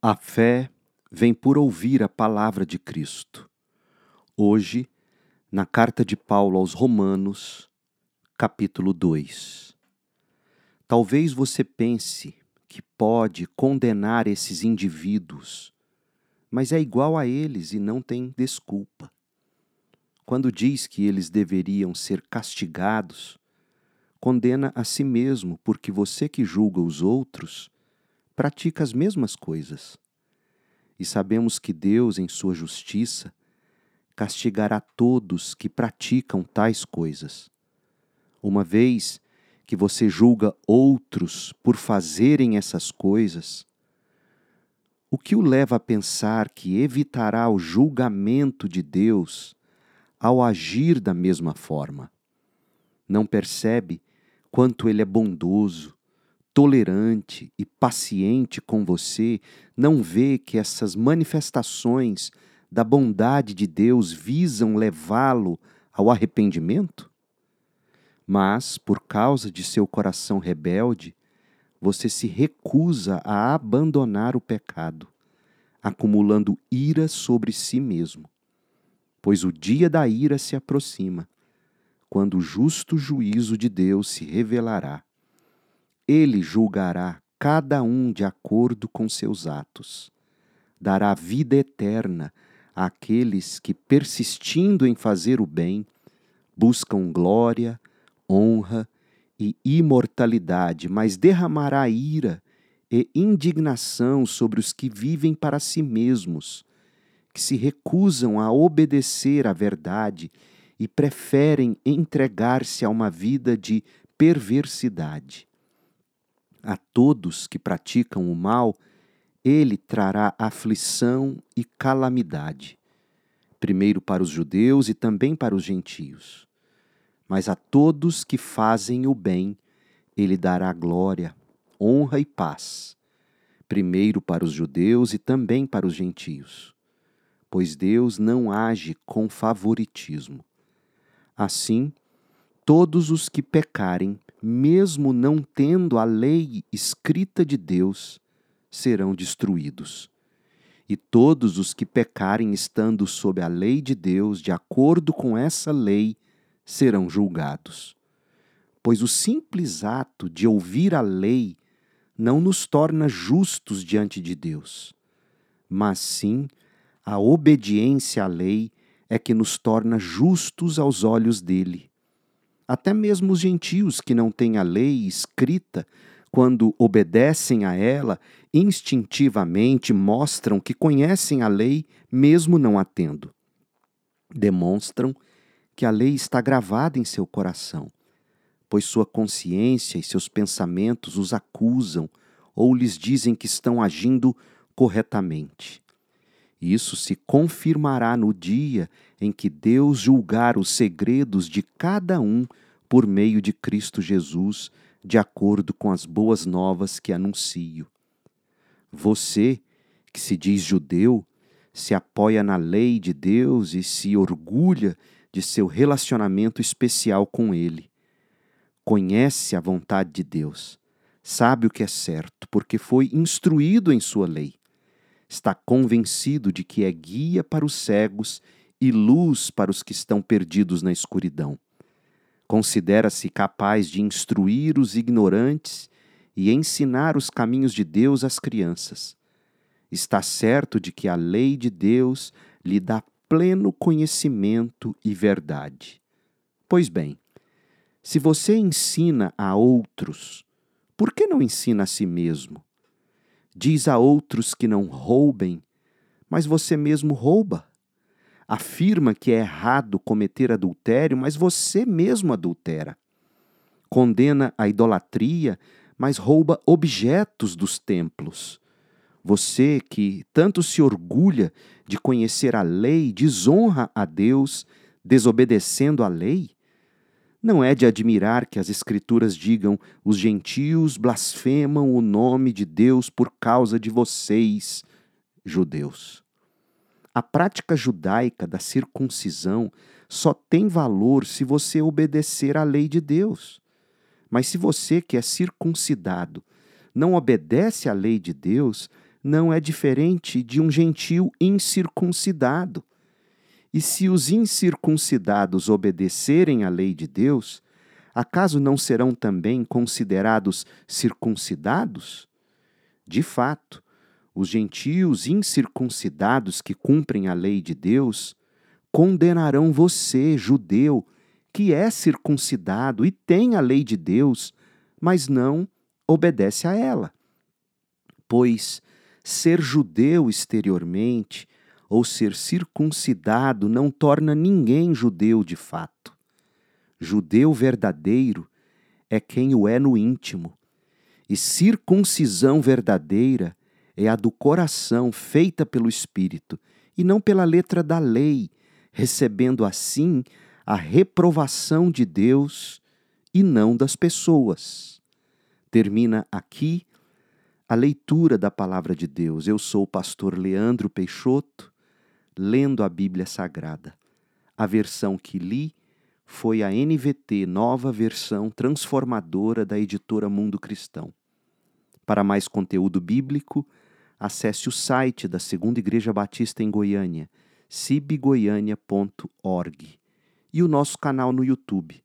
A fé vem por ouvir a palavra de Cristo. Hoje, na carta de Paulo aos Romanos, capítulo 2. Talvez você pense que pode condenar esses indivíduos, mas é igual a eles e não tem desculpa. Quando diz que eles deveriam ser castigados, condena a si mesmo, porque você que julga os outros pratica as mesmas coisas. E sabemos que Deus, em sua justiça, castigará todos que praticam tais coisas. Uma vez que você julga outros por fazerem essas coisas, o que o leva a pensar que evitará o julgamento de Deus ao agir da mesma forma? Não percebe quanto ele é bondoso, tolerante e paciente com você, não vê que essas manifestações da bondade de Deus visam levá-lo ao arrependimento? Mas, por causa de seu coração rebelde, você se recusa a abandonar o pecado, acumulando ira sobre si mesmo. Pois o dia da ira se aproxima, quando o justo juízo de Deus se revelará ele julgará cada um de acordo com seus atos. Dará vida eterna àqueles que, persistindo em fazer o bem, buscam glória, honra e imortalidade, mas derramará ira e indignação sobre os que vivem para si mesmos, que se recusam a obedecer à verdade e preferem entregar-se a uma vida de perversidade a todos que praticam o mal, ele trará aflição e calamidade, primeiro para os judeus e também para os gentios. Mas a todos que fazem o bem, ele dará glória, honra e paz, primeiro para os judeus e também para os gentios. Pois Deus não age com favoritismo. Assim, todos os que pecarem mesmo não tendo a lei escrita de Deus, serão destruídos. E todos os que pecarem estando sob a lei de Deus, de acordo com essa lei, serão julgados. Pois o simples ato de ouvir a lei não nos torna justos diante de Deus, mas sim a obediência à lei é que nos torna justos aos olhos dele até mesmo os gentios que não têm a lei escrita, quando obedecem a ela, instintivamente mostram que conhecem a lei, mesmo não a tendo. Demonstram que a lei está gravada em seu coração, pois sua consciência e seus pensamentos os acusam ou lhes dizem que estão agindo corretamente. Isso se confirmará no dia em que Deus julgar os segredos de cada um por meio de Cristo Jesus, de acordo com as boas novas que anuncio. Você, que se diz judeu, se apoia na lei de Deus e se orgulha de seu relacionamento especial com Ele. Conhece a vontade de Deus, sabe o que é certo, porque foi instruído em Sua lei está convencido de que é guia para os cegos e luz para os que estão perdidos na escuridão. Considera-se capaz de instruir os ignorantes e ensinar os caminhos de Deus às crianças. Está certo de que a lei de Deus lhe dá pleno conhecimento e verdade. Pois bem, se você ensina a outros, por que não ensina a si mesmo? Diz a outros que não roubem, mas você mesmo rouba. Afirma que é errado cometer adultério, mas você mesmo adultera. Condena a idolatria, mas rouba objetos dos templos. Você que tanto se orgulha de conhecer a lei, desonra a Deus desobedecendo a lei? Não é de admirar que as Escrituras digam: os gentios blasfemam o nome de Deus por causa de vocês, judeus. A prática judaica da circuncisão só tem valor se você obedecer à lei de Deus. Mas se você que é circuncidado não obedece à lei de Deus, não é diferente de um gentil incircuncidado. E se os incircuncidados obedecerem à lei de Deus, acaso não serão também considerados circuncidados? De fato, os gentios incircuncidados que cumprem a lei de Deus condenarão você, judeu, que é circuncidado e tem a lei de Deus, mas não obedece a ela. Pois ser judeu exteriormente ou ser circuncidado não torna ninguém judeu de fato. Judeu verdadeiro é quem o é no íntimo, e circuncisão verdadeira é a do coração, feita pelo Espírito, e não pela letra da lei, recebendo assim a reprovação de Deus e não das pessoas. Termina aqui a leitura da palavra de Deus. Eu sou o pastor Leandro Peixoto lendo a Bíblia Sagrada. A versão que li foi a NVT, nova versão transformadora da editora Mundo Cristão. Para mais conteúdo bíblico, acesse o site da Segunda Igreja Batista em Goiânia, cibgoiania.org, e o nosso canal no YouTube.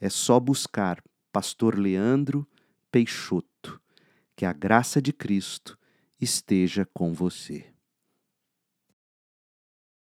É só buscar Pastor Leandro Peixoto. Que a graça de Cristo esteja com você.